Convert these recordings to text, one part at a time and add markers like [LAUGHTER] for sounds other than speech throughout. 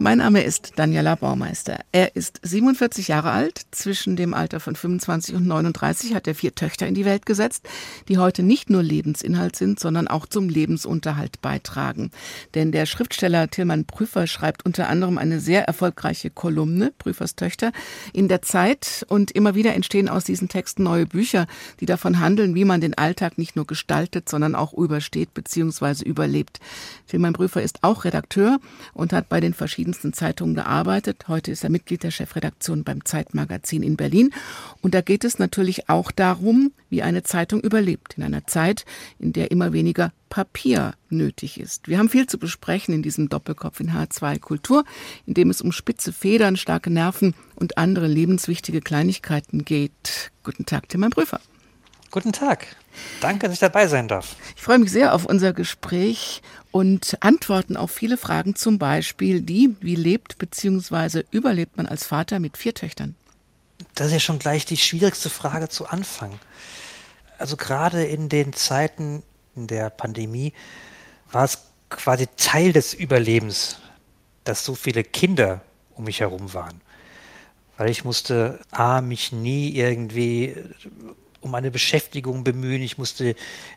mein Name ist Daniela Baumeister. Er ist 47 Jahre alt. Zwischen dem Alter von 25 und 39 hat er vier Töchter in die Welt gesetzt, die heute nicht nur Lebensinhalt sind, sondern auch zum Lebensunterhalt beitragen. Denn der Schriftsteller Tilman Prüfer schreibt unter anderem eine sehr erfolgreiche Kolumne, Prüfers Töchter, in der Zeit. Und immer wieder entstehen aus diesen Texten neue Bücher, die davon handeln, wie man den Alltag nicht nur gestaltet, sondern auch übersteht bzw. überlebt. Tilman Prüfer ist auch Redakteur und hat bei den verschiedenen verschiedensten Zeitungen gearbeitet. Heute ist er Mitglied der Chefredaktion beim Zeitmagazin in Berlin. Und da geht es natürlich auch darum, wie eine Zeitung überlebt in einer Zeit, in der immer weniger Papier nötig ist. Wir haben viel zu besprechen in diesem Doppelkopf in H2 Kultur, in dem es um spitze Federn, starke Nerven und andere lebenswichtige Kleinigkeiten geht. Guten Tag, Timmer Prüfer. Guten Tag. Danke, dass ich dabei sein darf. Ich freue mich sehr auf unser Gespräch und Antworten auf viele Fragen, zum Beispiel die, wie lebt bzw. überlebt man als Vater mit vier Töchtern? Das ist ja schon gleich die schwierigste Frage zu Anfang. Also gerade in den Zeiten der Pandemie war es quasi Teil des Überlebens, dass so viele Kinder um mich herum waren. Weil ich musste A, mich nie irgendwie um eine Beschäftigung bemühen. Ich musste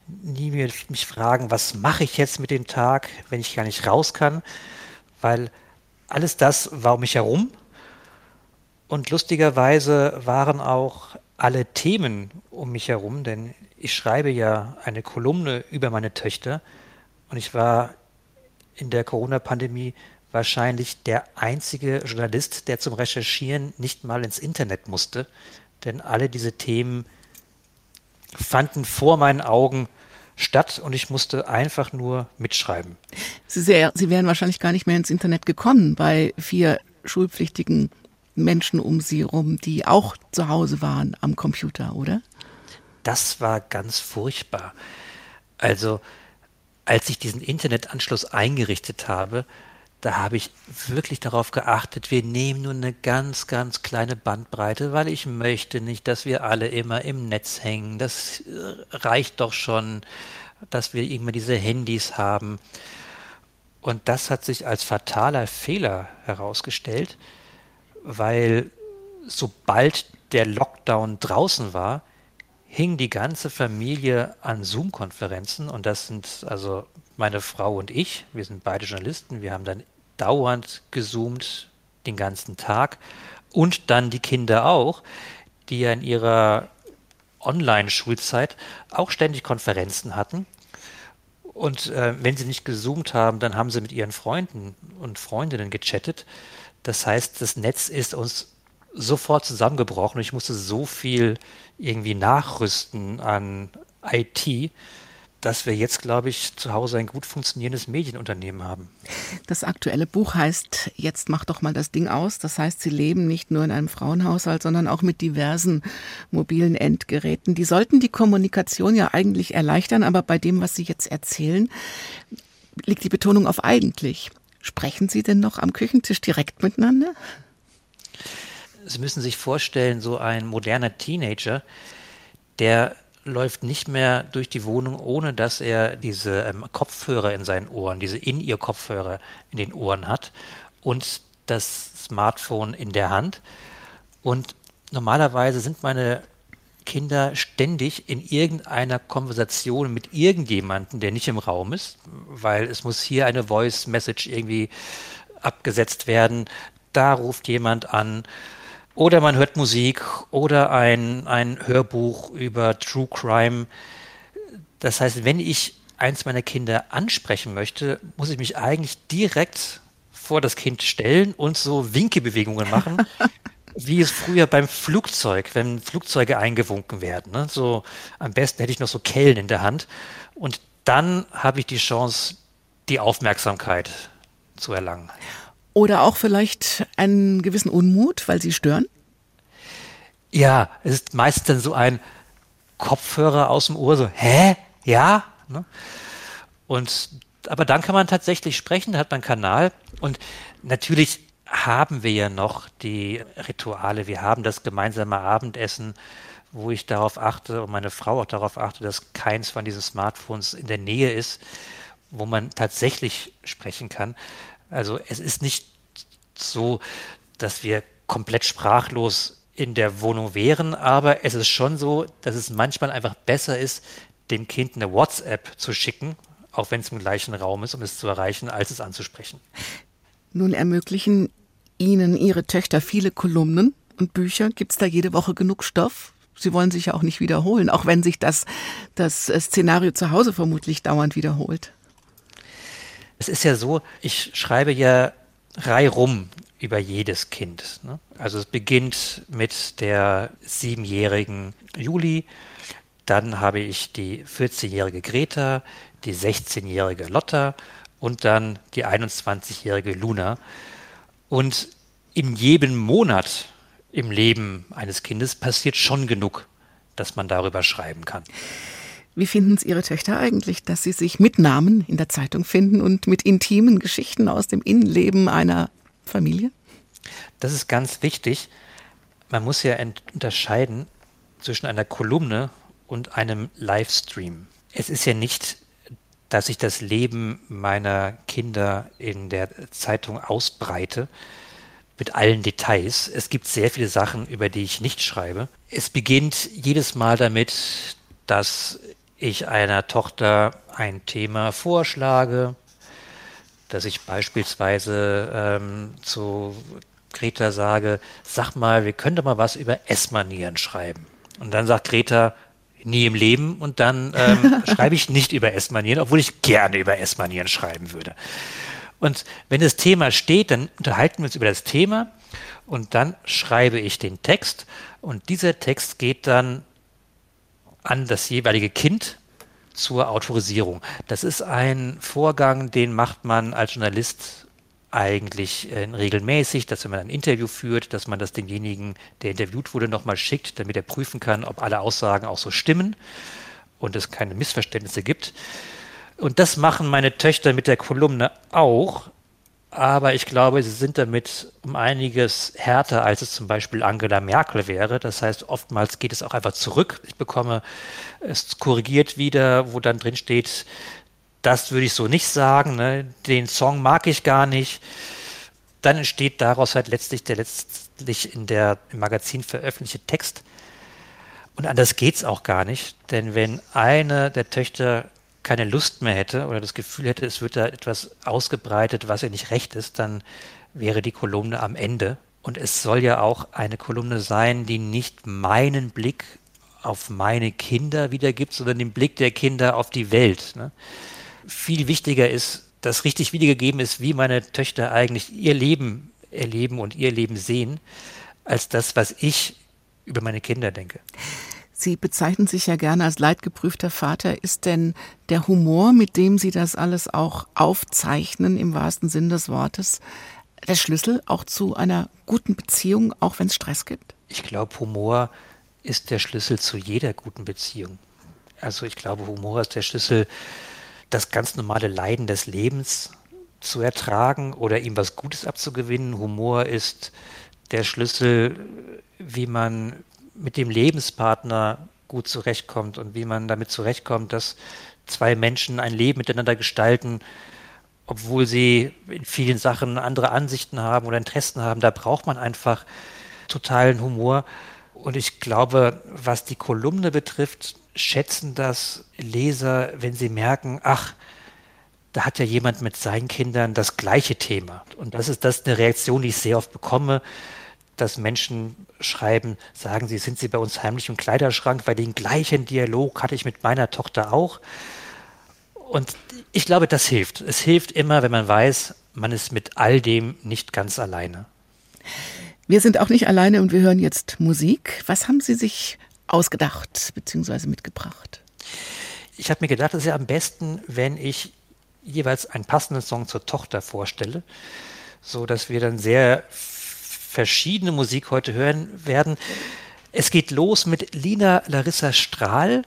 nie mehr mich fragen, was mache ich jetzt mit dem Tag, wenn ich gar nicht raus kann, weil alles das war um mich herum. Und lustigerweise waren auch alle Themen um mich herum, denn ich schreibe ja eine Kolumne über meine Töchter und ich war in der Corona-Pandemie wahrscheinlich der einzige Journalist, der zum Recherchieren nicht mal ins Internet musste, denn alle diese Themen fanden vor meinen Augen statt und ich musste einfach nur mitschreiben. Sie, sehr, Sie wären wahrscheinlich gar nicht mehr ins Internet gekommen bei vier schulpflichtigen Menschen um Sie rum, die auch zu Hause waren am Computer, oder? Das war ganz furchtbar. Also, als ich diesen Internetanschluss eingerichtet habe, da habe ich wirklich darauf geachtet, wir nehmen nur eine ganz, ganz kleine Bandbreite, weil ich möchte nicht, dass wir alle immer im Netz hängen. Das äh, reicht doch schon, dass wir immer diese Handys haben. Und das hat sich als fataler Fehler herausgestellt, weil sobald der Lockdown draußen war, hing die ganze Familie an Zoom-Konferenzen und das sind also meine Frau und ich, wir sind beide Journalisten, wir haben dann dauernd gezoomt den ganzen Tag und dann die Kinder auch, die ja in ihrer Online-Schulzeit auch ständig Konferenzen hatten. Und äh, wenn sie nicht gezoomt haben, dann haben sie mit ihren Freunden und Freundinnen gechattet. Das heißt, das Netz ist uns sofort zusammengebrochen. Ich musste so viel irgendwie nachrüsten an IT, dass wir jetzt, glaube ich, zu Hause ein gut funktionierendes Medienunternehmen haben. Das aktuelle Buch heißt Jetzt mach doch mal das Ding aus. Das heißt, Sie leben nicht nur in einem Frauenhaushalt, sondern auch mit diversen mobilen Endgeräten. Die sollten die Kommunikation ja eigentlich erleichtern, aber bei dem, was Sie jetzt erzählen, liegt die Betonung auf eigentlich. Sprechen Sie denn noch am Küchentisch direkt miteinander? Sie müssen sich vorstellen, so ein moderner Teenager, der läuft nicht mehr durch die Wohnung, ohne dass er diese ähm, Kopfhörer in seinen Ohren, diese In-Ear-Kopfhörer in den Ohren hat und das Smartphone in der Hand. Und normalerweise sind meine Kinder ständig in irgendeiner Konversation mit irgendjemandem, der nicht im Raum ist, weil es muss hier eine Voice Message irgendwie abgesetzt werden. Da ruft jemand an oder man hört Musik oder ein, ein Hörbuch über True Crime. Das heißt, wenn ich eins meiner Kinder ansprechen möchte, muss ich mich eigentlich direkt vor das Kind stellen und so Winkebewegungen machen, [LAUGHS] wie es früher beim Flugzeug, wenn Flugzeuge eingewunken werden. Ne? So am besten hätte ich noch so Kellen in der Hand und dann habe ich die Chance, die Aufmerksamkeit zu erlangen. Oder auch vielleicht einen gewissen Unmut, weil sie stören? Ja, es ist meist dann so ein Kopfhörer aus dem Ohr, so, hä? Ja? Ne? Und, aber dann kann man tatsächlich sprechen, da hat man Kanal. Und natürlich haben wir ja noch die Rituale. Wir haben das gemeinsame Abendessen, wo ich darauf achte und meine Frau auch darauf achte, dass keins von diesen Smartphones in der Nähe ist, wo man tatsächlich sprechen kann. Also es ist nicht so, dass wir komplett sprachlos in der Wohnung wären, aber es ist schon so, dass es manchmal einfach besser ist, dem Kind eine WhatsApp zu schicken, auch wenn es im gleichen Raum ist, um es zu erreichen, als es anzusprechen. Nun ermöglichen Ihnen Ihre Töchter viele Kolumnen und Bücher. Gibt es da jede Woche genug Stoff? Sie wollen sich ja auch nicht wiederholen, auch wenn sich das, das Szenario zu Hause vermutlich dauernd wiederholt. Es ist ja so, ich schreibe ja reihum über jedes Kind. Ne? Also es beginnt mit der siebenjährigen Juli, dann habe ich die 14-jährige Greta, die 16-jährige Lotta und dann die 21-jährige Luna. Und in jedem Monat im Leben eines Kindes passiert schon genug, dass man darüber schreiben kann. Wie finden es Ihre Töchter eigentlich, dass sie sich mit Namen in der Zeitung finden und mit intimen Geschichten aus dem Innenleben einer Familie? Das ist ganz wichtig. Man muss ja unterscheiden zwischen einer Kolumne und einem Livestream. Es ist ja nicht, dass ich das Leben meiner Kinder in der Zeitung ausbreite mit allen Details. Es gibt sehr viele Sachen, über die ich nicht schreibe. Es beginnt jedes Mal damit, dass ich einer Tochter ein Thema vorschlage, dass ich beispielsweise ähm, zu Greta sage, sag mal, wir könnten mal was über Essmanieren schreiben. Und dann sagt Greta, nie im Leben. Und dann ähm, [LAUGHS] schreibe ich nicht über Essmanieren, obwohl ich gerne über Essmanieren schreiben würde. Und wenn das Thema steht, dann unterhalten wir uns über das Thema und dann schreibe ich den Text und dieser Text geht dann an das jeweilige Kind zur Autorisierung. Das ist ein Vorgang, den macht man als Journalist eigentlich äh, regelmäßig, dass wenn man ein Interview führt, dass man das demjenigen, der interviewt wurde, nochmal schickt, damit er prüfen kann, ob alle Aussagen auch so stimmen und es keine Missverständnisse gibt. Und das machen meine Töchter mit der Kolumne auch aber ich glaube, sie sind damit um einiges härter, als es zum Beispiel Angela Merkel wäre. Das heißt, oftmals geht es auch einfach zurück. Ich bekomme es korrigiert wieder, wo dann drin steht, das würde ich so nicht sagen, ne? den Song mag ich gar nicht. Dann entsteht daraus halt letztlich der letztlich in der im Magazin veröffentlichte Text. Und anders geht es auch gar nicht, denn wenn eine der Töchter keine Lust mehr hätte oder das Gefühl hätte, es wird da etwas ausgebreitet, was ihr nicht recht ist, dann wäre die Kolumne am Ende. Und es soll ja auch eine Kolumne sein, die nicht meinen Blick auf meine Kinder wiedergibt, sondern den Blick der Kinder auf die Welt. Ne? Viel wichtiger ist, dass richtig wiedergegeben ist, wie meine Töchter eigentlich ihr Leben erleben und ihr Leben sehen, als das, was ich über meine Kinder denke. Sie bezeichnen sich ja gerne als leidgeprüfter Vater. Ist denn der Humor, mit dem Sie das alles auch aufzeichnen, im wahrsten Sinn des Wortes, der Schlüssel auch zu einer guten Beziehung, auch wenn es Stress gibt? Ich glaube, Humor ist der Schlüssel zu jeder guten Beziehung. Also ich glaube, Humor ist der Schlüssel, das ganz normale Leiden des Lebens zu ertragen oder ihm was Gutes abzugewinnen. Humor ist der Schlüssel, wie man mit dem Lebenspartner gut zurechtkommt und wie man damit zurechtkommt, dass zwei Menschen ein Leben miteinander gestalten, obwohl sie in vielen Sachen andere Ansichten haben oder Interessen haben. Da braucht man einfach totalen Humor. Und ich glaube, was die Kolumne betrifft, schätzen das Leser, wenn sie merken, ach, da hat ja jemand mit seinen Kindern das gleiche Thema. Und das ist das eine Reaktion, die ich sehr oft bekomme dass Menschen schreiben, sagen sie, sind sie bei uns heimlich im Kleiderschrank, weil den gleichen Dialog hatte ich mit meiner Tochter auch. Und ich glaube, das hilft. Es hilft immer, wenn man weiß, man ist mit all dem nicht ganz alleine. Wir sind auch nicht alleine und wir hören jetzt Musik. Was haben Sie sich ausgedacht bzw. mitgebracht? Ich habe mir gedacht, es ist ja am besten, wenn ich jeweils einen passenden Song zur Tochter vorstelle, so dass wir dann sehr verschiedene Musik heute hören werden. Es geht los mit Lina Larissa Strahl.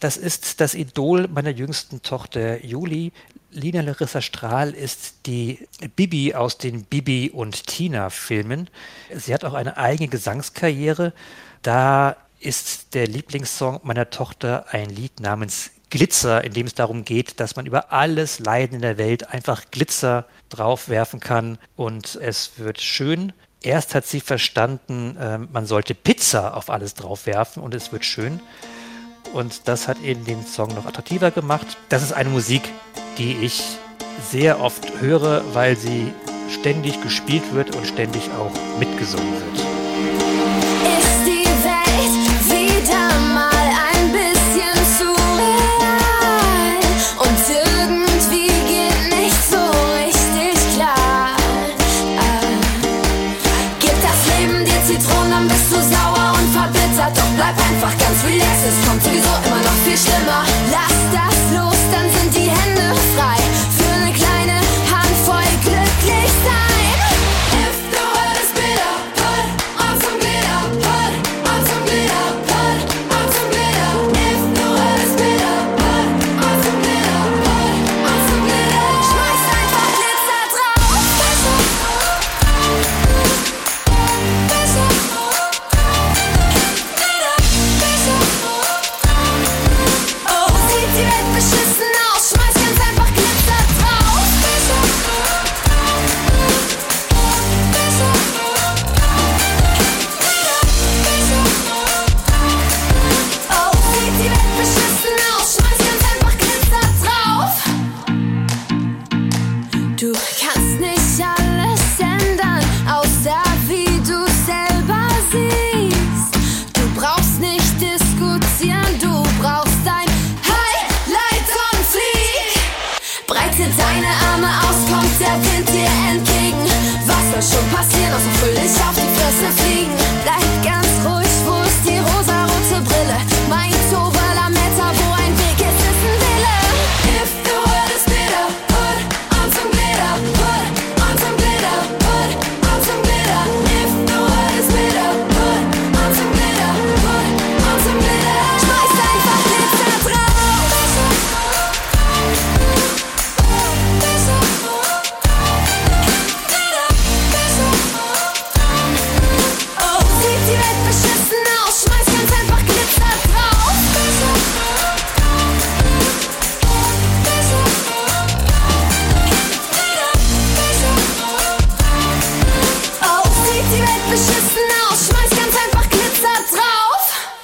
das ist das Idol meiner jüngsten Tochter Juli. Lina Larissa Strahl ist die Bibi aus den Bibi und Tina Filmen. Sie hat auch eine eigene Gesangskarriere. Da ist der Lieblingssong meiner Tochter ein Lied namens Glitzer, in dem es darum geht, dass man über alles Leiden in der Welt einfach Glitzer draufwerfen kann und es wird schön. Erst hat sie verstanden, äh, man sollte Pizza auf alles draufwerfen und es wird schön. Und das hat eben den Song noch attraktiver gemacht. Das ist eine Musik, die ich sehr oft höre, weil sie ständig gespielt wird und ständig auch mitgesungen wird.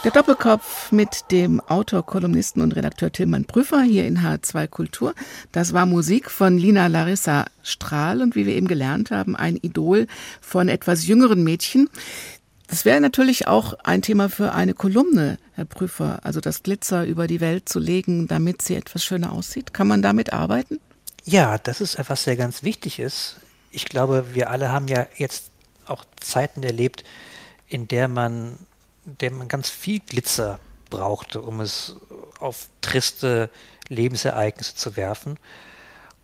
Der Doppelkopf mit dem Autor, Kolumnisten und Redakteur Tilman Prüfer hier in H2 Kultur. Das war Musik von Lina Larissa Strahl und wie wir eben gelernt haben, ein Idol von etwas jüngeren Mädchen. Das wäre natürlich auch ein Thema für eine Kolumne, Herr Prüfer, also das Glitzer über die Welt zu legen, damit sie etwas schöner aussieht. Kann man damit arbeiten? Ja, das ist etwas sehr ganz wichtig ist. Ich glaube, wir alle haben ja jetzt auch Zeiten erlebt, in der man, der man ganz viel Glitzer brauchte, um es auf triste Lebensereignisse zu werfen.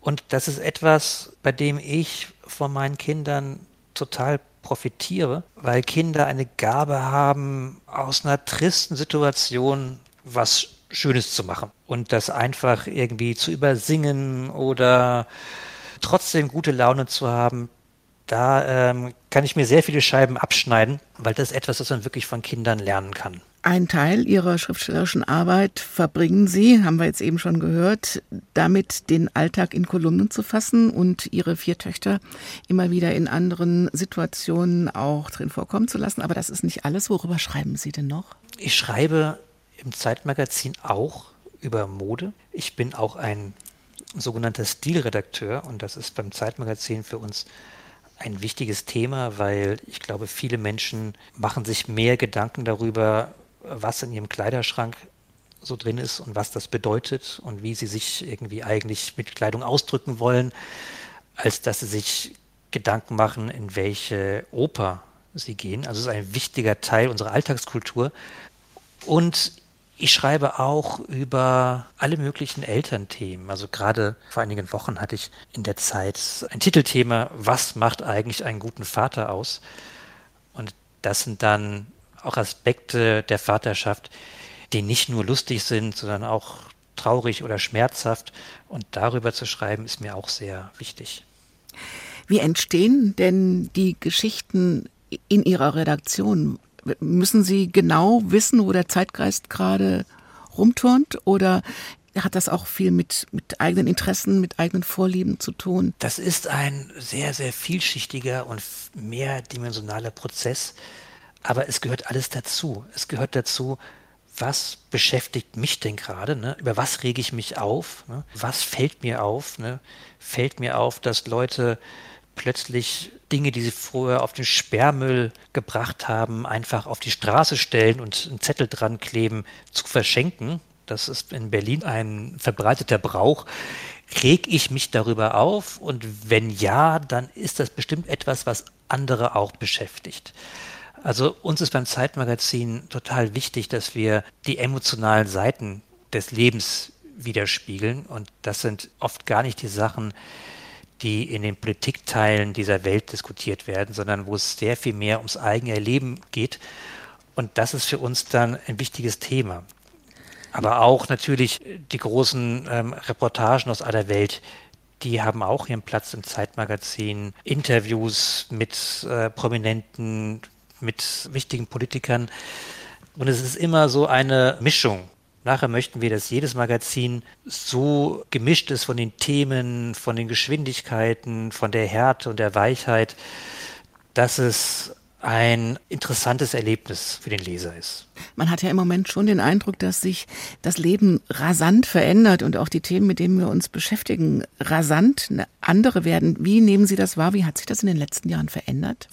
Und das ist etwas, bei dem ich von meinen Kindern total profitiere, weil Kinder eine Gabe haben, aus einer tristen Situation was Schönes zu machen und das einfach irgendwie zu übersingen oder trotzdem gute Laune zu haben. Da ähm, kann ich mir sehr viele Scheiben abschneiden, weil das ist etwas, das man wirklich von Kindern lernen kann. Ein Teil Ihrer schriftstellerischen Arbeit verbringen Sie, haben wir jetzt eben schon gehört, damit den Alltag in Kolumnen zu fassen und Ihre vier Töchter immer wieder in anderen Situationen auch drin vorkommen zu lassen. Aber das ist nicht alles. Worüber schreiben Sie denn noch? Ich schreibe im Zeitmagazin auch über Mode. Ich bin auch ein sogenannter Stilredakteur und das ist beim Zeitmagazin für uns ein wichtiges Thema, weil ich glaube, viele Menschen machen sich mehr Gedanken darüber, was in ihrem Kleiderschrank so drin ist und was das bedeutet und wie sie sich irgendwie eigentlich mit Kleidung ausdrücken wollen, als dass sie sich Gedanken machen, in welche Oper sie gehen. Also es ist ein wichtiger Teil unserer Alltagskultur. Und ich schreibe auch über alle möglichen Elternthemen. Also gerade vor einigen Wochen hatte ich in der Zeit ein Titelthema, was macht eigentlich einen guten Vater aus? Und das sind dann auch Aspekte der Vaterschaft, die nicht nur lustig sind, sondern auch traurig oder schmerzhaft. Und darüber zu schreiben, ist mir auch sehr wichtig. Wie entstehen denn die Geschichten in Ihrer Redaktion? Müssen Sie genau wissen, wo der Zeitgeist gerade rumturnt? Oder hat das auch viel mit, mit eigenen Interessen, mit eigenen Vorlieben zu tun? Das ist ein sehr, sehr vielschichtiger und mehrdimensionaler Prozess. Aber es gehört alles dazu. Es gehört dazu, was beschäftigt mich denn gerade? Ne? Über was rege ich mich auf? Ne? Was fällt mir auf? Ne? Fällt mir auf, dass Leute plötzlich Dinge, die sie früher auf den Sperrmüll gebracht haben, einfach auf die Straße stellen und einen Zettel dran kleben, zu verschenken. Das ist in Berlin ein verbreiteter Brauch. Reg ich mich darüber auf? Und wenn ja, dann ist das bestimmt etwas, was andere auch beschäftigt. Also uns ist beim Zeitmagazin total wichtig, dass wir die emotionalen Seiten des Lebens widerspiegeln. Und das sind oft gar nicht die Sachen, die in den Politikteilen dieser Welt diskutiert werden, sondern wo es sehr viel mehr ums eigene Erleben geht. Und das ist für uns dann ein wichtiges Thema. Aber auch natürlich die großen ähm, Reportagen aus aller Welt, die haben auch ihren Platz im Zeitmagazin. Interviews mit äh, prominenten mit wichtigen Politikern. Und es ist immer so eine Mischung. Nachher möchten wir, dass jedes Magazin so gemischt ist von den Themen, von den Geschwindigkeiten, von der Härte und der Weichheit, dass es ein interessantes Erlebnis für den Leser ist. Man hat ja im Moment schon den Eindruck, dass sich das Leben rasant verändert und auch die Themen, mit denen wir uns beschäftigen, rasant andere werden. Wie nehmen Sie das wahr? Wie hat sich das in den letzten Jahren verändert?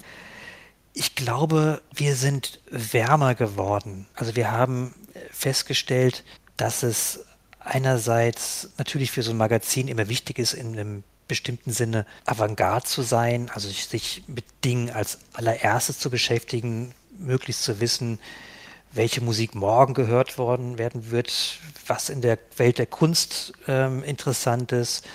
Ich glaube, wir sind wärmer geworden. Also wir haben festgestellt, dass es einerseits natürlich für so ein Magazin immer wichtig ist, in einem bestimmten Sinne Avantgarde zu sein, also sich mit Dingen als allererstes zu beschäftigen, möglichst zu wissen, welche Musik morgen gehört worden werden wird, was in der Welt der Kunst ähm, interessant ist,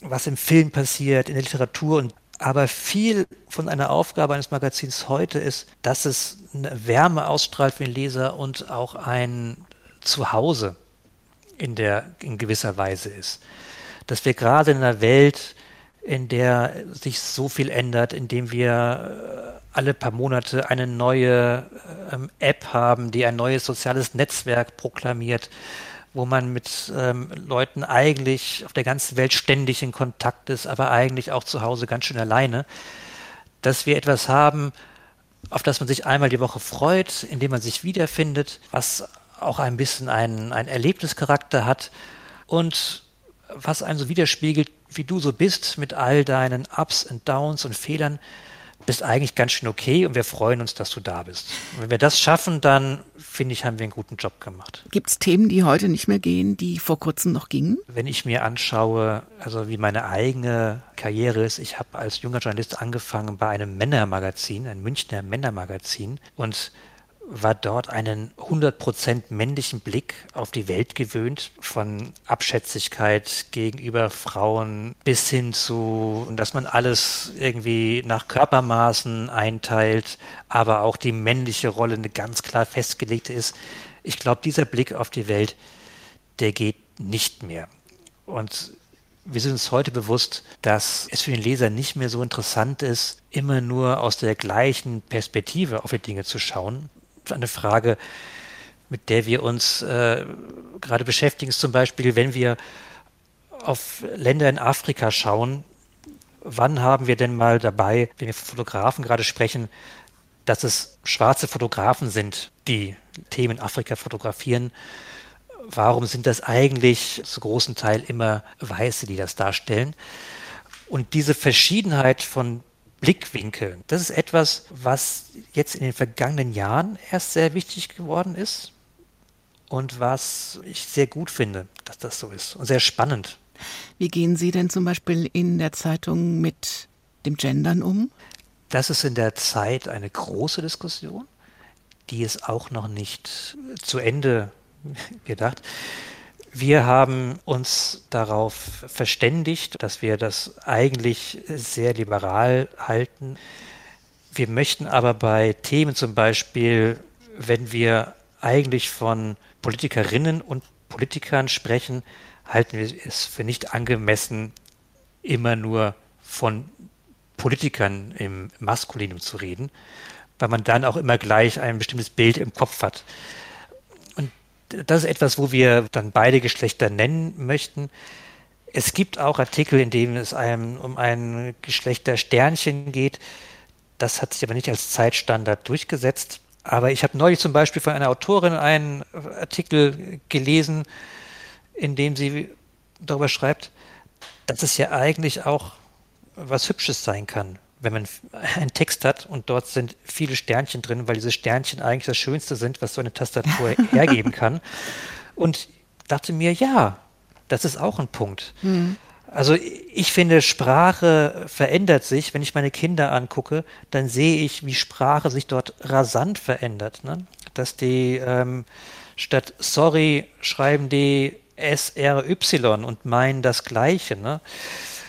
was im Film passiert, in der Literatur und aber viel von einer Aufgabe eines Magazins heute ist, dass es eine Wärme ausstrahlt für den Leser und auch ein Zuhause in der in gewisser Weise ist. Dass wir gerade in einer Welt, in der sich so viel ändert, in dem wir äh, alle paar Monate eine neue ähm, App haben, die ein neues soziales Netzwerk proklamiert, wo man mit ähm, Leuten eigentlich auf der ganzen Welt ständig in Kontakt ist, aber eigentlich auch zu Hause ganz schön alleine, dass wir etwas haben, auf das man sich einmal die Woche freut, indem man sich wiederfindet, was auch ein bisschen einen, einen Erlebnischarakter hat und was einen so widerspiegelt, wie du so bist mit all deinen Ups und Downs und Fehlern, bist eigentlich ganz schön okay und wir freuen uns, dass du da bist. Und wenn wir das schaffen, dann finde ich, haben wir einen guten Job gemacht. Gibt es Themen, die heute nicht mehr gehen, die vor kurzem noch gingen? Wenn ich mir anschaue, also wie meine eigene Karriere ist, ich habe als junger Journalist angefangen bei einem Männermagazin, ein Münchner Männermagazin und war dort einen 100% männlichen Blick auf die Welt gewöhnt, von Abschätzigkeit gegenüber Frauen bis hin zu, dass man alles irgendwie nach Körpermaßen einteilt, aber auch die männliche Rolle eine ganz klar festgelegte ist. Ich glaube, dieser Blick auf die Welt, der geht nicht mehr. Und wir sind uns heute bewusst, dass es für den Leser nicht mehr so interessant ist, immer nur aus der gleichen Perspektive auf die Dinge zu schauen, eine Frage, mit der wir uns äh, gerade beschäftigen, ist zum Beispiel, wenn wir auf Länder in Afrika schauen, wann haben wir denn mal dabei, wenn wir von Fotografen gerade sprechen, dass es schwarze Fotografen sind, die Themen Afrika fotografieren? Warum sind das eigentlich zu großen Teil immer Weiße, die das darstellen? Und diese Verschiedenheit von Blickwinkel. Das ist etwas, was jetzt in den vergangenen Jahren erst sehr wichtig geworden ist und was ich sehr gut finde, dass das so ist und sehr spannend. Wie gehen Sie denn zum Beispiel in der Zeitung mit dem Gendern um? Das ist in der Zeit eine große Diskussion, die ist auch noch nicht zu Ende [LAUGHS] gedacht. Wir haben uns darauf verständigt, dass wir das eigentlich sehr liberal halten. Wir möchten aber bei Themen zum Beispiel, wenn wir eigentlich von Politikerinnen und Politikern sprechen, halten wir es für nicht angemessen, immer nur von Politikern im Maskulinum zu reden, weil man dann auch immer gleich ein bestimmtes Bild im Kopf hat. Das ist etwas, wo wir dann beide Geschlechter nennen möchten. Es gibt auch Artikel, in denen es einem um ein Geschlechtersternchen geht. Das hat sich aber nicht als Zeitstandard durchgesetzt. Aber ich habe neulich zum Beispiel von einer Autorin einen Artikel gelesen, in dem sie darüber schreibt, dass es ja eigentlich auch was Hübsches sein kann, wenn man einen Text hat und dort sind viele Sternchen drin, weil diese Sternchen eigentlich das Schönste sind, was so eine Tastatur [LAUGHS] hergeben kann. Und dachte mir, ja, das ist auch ein Punkt. Mhm. Also ich finde, Sprache verändert sich. Wenn ich meine Kinder angucke, dann sehe ich, wie Sprache sich dort rasant verändert. Ne? Dass die ähm, statt sorry schreiben die SRY und meinen das Gleiche. Ne?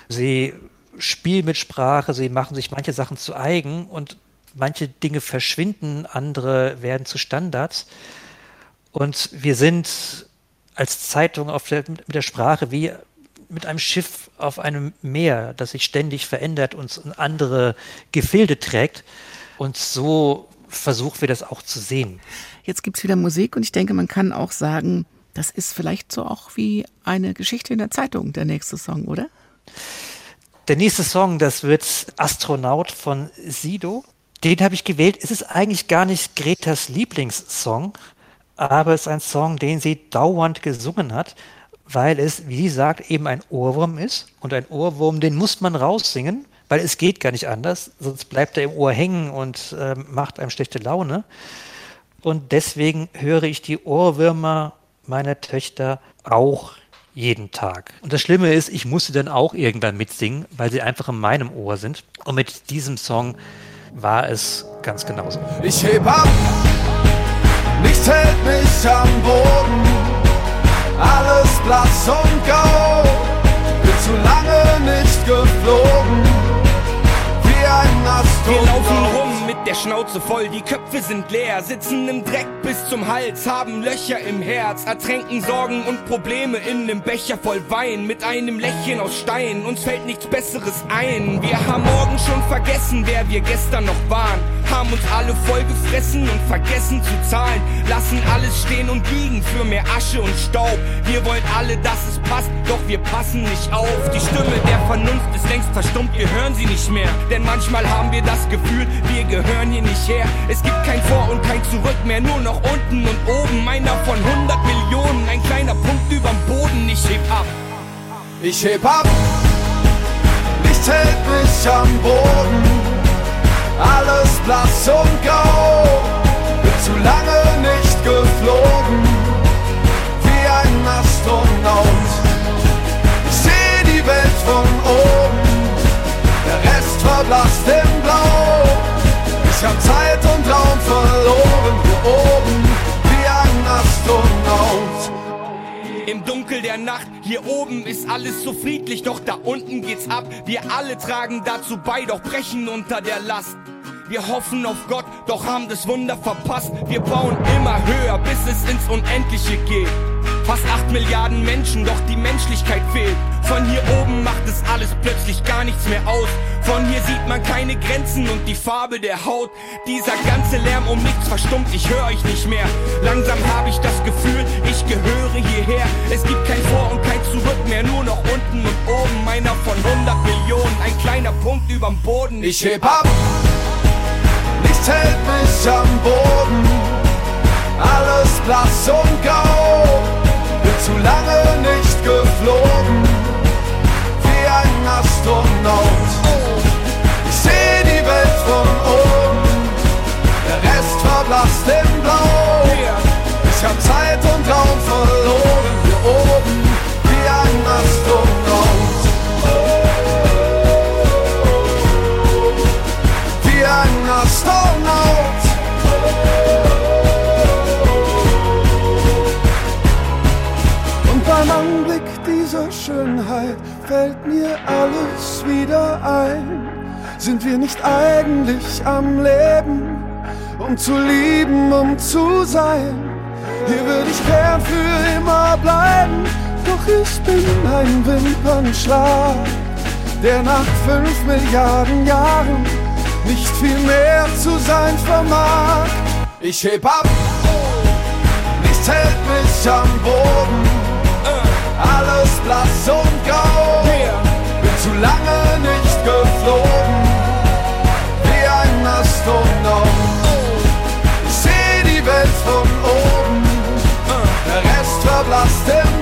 Sie spielen mit Sprache, sie machen sich manche Sachen zu eigen und manche Dinge verschwinden, andere werden zu Standards. Und wir sind als Zeitung der, mit der Sprache wie mit einem Schiff auf einem Meer, das sich ständig verändert und andere Gefilde trägt. Und so versuchen wir das auch zu sehen. Jetzt gibt es wieder Musik und ich denke, man kann auch sagen, das ist vielleicht so auch wie eine Geschichte in der Zeitung, der nächste Song, oder? Der nächste Song, das wird Astronaut von Sido. Den habe ich gewählt. Es ist eigentlich gar nicht Gretas Lieblingssong, aber es ist ein Song, den sie dauernd gesungen hat, weil es, wie sie sagt, eben ein Ohrwurm ist. Und ein Ohrwurm, den muss man raussingen, weil es geht gar nicht anders, sonst bleibt er im Ohr hängen und äh, macht einem schlechte Laune. Und deswegen höre ich die Ohrwürmer meiner Töchter auch jeden Tag. Und das Schlimme ist, ich musste dann auch irgendwann mitsingen, weil sie einfach in meinem Ohr sind. Und mit diesem Song war es ganz genauso. Ich heb ab! nichts hält mich am Boden. Alles blass und grau, bin zu lange nicht geflogen, wie ein Astronaut. Der Schnauze voll, die Köpfe sind leer, sitzen im Dreck bis zum Hals, haben Löcher im Herz, ertränken Sorgen und Probleme in nem Becher voll Wein, mit einem Lächeln aus Stein, uns fällt nichts Besseres ein. Wir haben morgen schon vergessen, wer wir gestern noch waren, haben uns alle voll gefressen und vergessen zu zahlen, lassen alles stehen und liegen für mehr Asche und Staub. Wir wollen alle, dass es passt, doch wir passen nicht auf. Die Stimme der Vernunft ist längst verstummt, wir hören sie nicht mehr, denn manchmal haben wir das Gefühl, wir gehören hier nicht her. Es gibt kein Vor und kein Zurück mehr, nur noch unten und oben. Einer von 100 Millionen, ein kleiner Punkt überm Boden. Ich heb ab. Ich heb ab. Nichts hält mich am Boden. Alles blass und grau. Bin zu lange nicht geflogen. Wie ein Astronaut. Ich seh die Welt von oben. Der Rest verblasst im Blau. Ich hab Zeit und Raum verloren, hier oben wie ein Astronaut. Im Dunkel der Nacht, hier oben ist alles so friedlich, doch da unten geht's ab. Wir alle tragen dazu bei, doch brechen unter der Last. Wir hoffen auf Gott, doch haben das Wunder verpasst. Wir bauen immer höher, bis es ins Unendliche geht. Fast 8 Milliarden Menschen, doch die Menschlichkeit fehlt. Von hier oben macht es alles plötzlich gar nichts mehr aus. Von hier sieht man keine Grenzen und die Farbe der Haut. Dieser ganze Lärm um nichts verstummt, ich höre euch nicht mehr. Langsam habe ich das Gefühl, ich gehöre hierher. Es gibt kein Vor und kein Zurück mehr, nur noch unten und oben. Meiner von 100 Millionen, ein kleiner Punkt überm Boden. Ich heb ab, hält mich am Boden. Alles blass und grau zu lange nicht geflogen, wie ein Astronaut. Ich seh die Welt von oben, der Rest verblasst im Blau. Ich hab Zeit und Raum verloren, hier oben, wie ein Astronaut. Ein Astronaut. Beim Anblick dieser Schönheit fällt mir alles wieder ein. Sind wir nicht eigentlich am Leben, um zu lieben, um zu sein? Hier würde ich gern für immer bleiben, doch ich bin ein Wimpernschlag, der nach fünf Milliarden Jahren nicht viel mehr zu sein vermag. Ich heb ab, nichts hält mich am Boden, alles blass und grau. Bin zu lange nicht geflogen, wie ein Astronaut. Ich seh die Welt von oben, der Rest verblasst im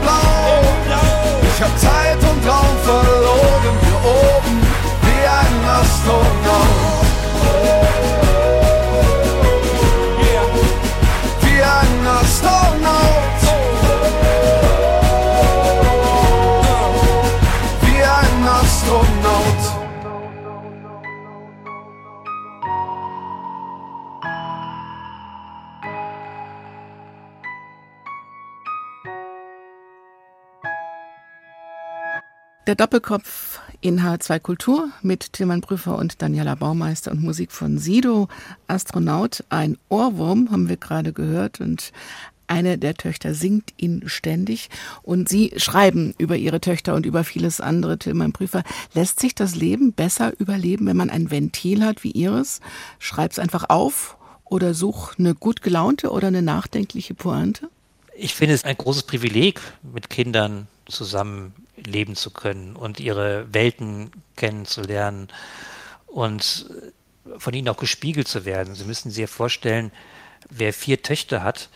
Der Doppelkopf in H2 Kultur mit Tilman Prüfer und Daniela Baumeister und Musik von Sido, Astronaut. Ein Ohrwurm haben wir gerade gehört und eine der Töchter singt ihn ständig und Sie schreiben über Ihre Töchter und über vieles andere, Tilman Prüfer. Lässt sich das Leben besser überleben, wenn man ein Ventil hat wie Ihres? Schreib's einfach auf oder such eine gut gelaunte oder eine nachdenkliche Pointe? Ich finde es ein großes Privileg, mit Kindern zusammen leben zu können und ihre Welten kennenzulernen und von ihnen auch gespiegelt zu werden. Sie müssen sich vorstellen, wer vier Töchter hat,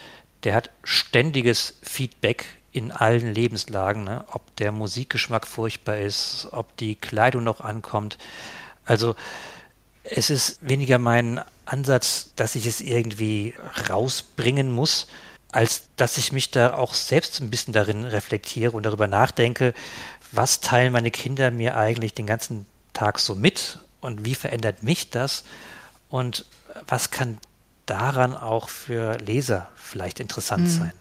der hat ständiges Feedback in allen Lebenslagen, ne? ob der Musikgeschmack furchtbar ist, ob die Kleidung noch ankommt. Also es ist weniger mein Ansatz, dass ich es irgendwie rausbringen muss, als dass ich mich da auch selbst ein bisschen darin reflektiere und darüber nachdenke, was teilen meine Kinder mir eigentlich den ganzen Tag so mit und wie verändert mich das und was kann daran auch für Leser vielleicht interessant sein.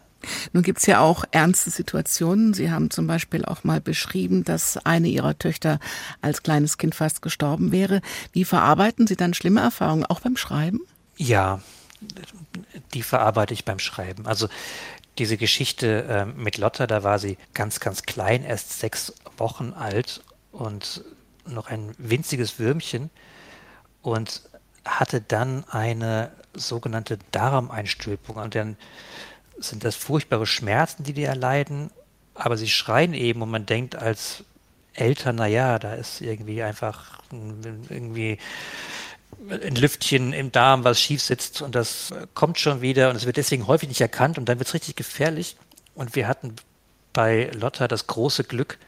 Nun gibt's ja auch ernste Situationen. Sie haben zum Beispiel auch mal beschrieben, dass eine Ihrer Töchter als kleines Kind fast gestorben wäre. Wie verarbeiten Sie dann schlimme Erfahrungen, auch beim Schreiben? Ja, die verarbeite ich beim Schreiben. Also diese Geschichte äh, mit Lotta, da war sie ganz, ganz klein, erst sechs Wochen alt und noch ein winziges Würmchen und hatte dann eine sogenannte Darmeinstülpung. Und dann sind das furchtbare Schmerzen, die die erleiden, aber sie schreien eben und man denkt als Eltern, naja, da ist irgendwie einfach irgendwie ein Lüftchen im Darm, was schief sitzt und das kommt schon wieder und es wird deswegen häufig nicht erkannt und dann wird es richtig gefährlich. Und wir hatten bei Lotta das große Glück,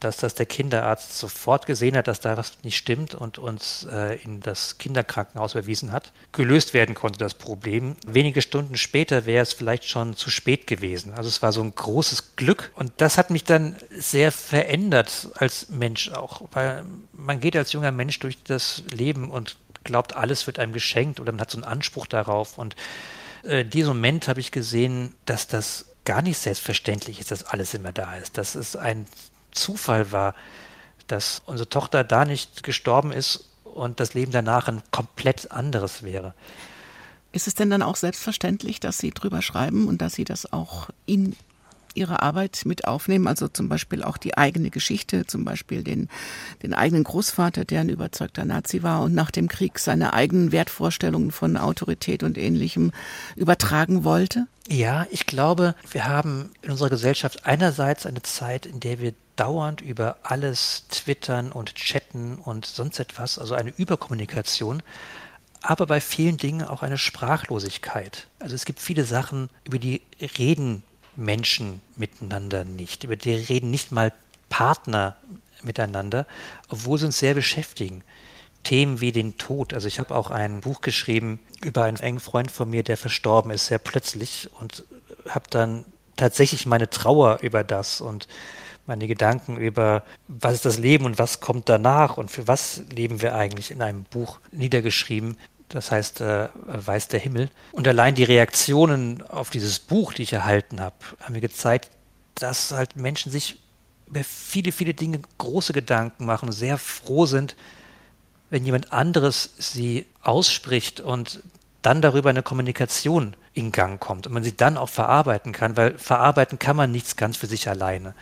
dass das der Kinderarzt sofort gesehen hat, dass da was nicht stimmt und uns äh, in das Kinderkrankenhaus überwiesen hat. Gelöst werden konnte das Problem. Wenige Stunden später wäre es vielleicht schon zu spät gewesen. Also es war so ein großes Glück und das hat mich dann sehr verändert als Mensch auch, weil man geht als junger Mensch durch das Leben und glaubt, alles wird einem geschenkt oder man hat so einen Anspruch darauf und äh, in diesem Moment habe ich gesehen, dass das gar nicht selbstverständlich ist, dass alles immer da ist. Dass es ein Zufall war, dass unsere Tochter da nicht gestorben ist und das Leben danach ein komplett anderes wäre. Ist es denn dann auch selbstverständlich, dass Sie drüber schreiben und dass Sie das auch in Ihre Arbeit mit aufnehmen? Also zum Beispiel auch die eigene Geschichte, zum Beispiel den, den eigenen Großvater, der ein überzeugter Nazi war und nach dem Krieg seine eigenen Wertvorstellungen von Autorität und Ähnlichem übertragen wollte? Ja, ich glaube, wir haben in unserer Gesellschaft einerseits eine Zeit, in der wir dauernd über alles twittern und chatten und sonst etwas, also eine Überkommunikation, aber bei vielen Dingen auch eine Sprachlosigkeit. Also es gibt viele Sachen, über die reden Menschen miteinander nicht, über die reden nicht mal Partner miteinander, obwohl sie uns sehr beschäftigen. Themen wie den Tod. Also ich habe auch ein Buch geschrieben über einen engen Freund von mir, der verstorben ist, sehr plötzlich und habe dann tatsächlich meine Trauer über das und meine Gedanken über, was ist das Leben und was kommt danach und für was leben wir eigentlich in einem Buch niedergeschrieben. Das heißt, äh, Weiß der Himmel. Und allein die Reaktionen auf dieses Buch, die ich erhalten habe, haben mir gezeigt, dass halt Menschen sich über viele, viele Dinge große Gedanken machen, und sehr froh sind, wenn jemand anderes sie ausspricht und dann darüber eine Kommunikation in Gang kommt und man sie dann auch verarbeiten kann, weil verarbeiten kann man nichts ganz für sich alleine.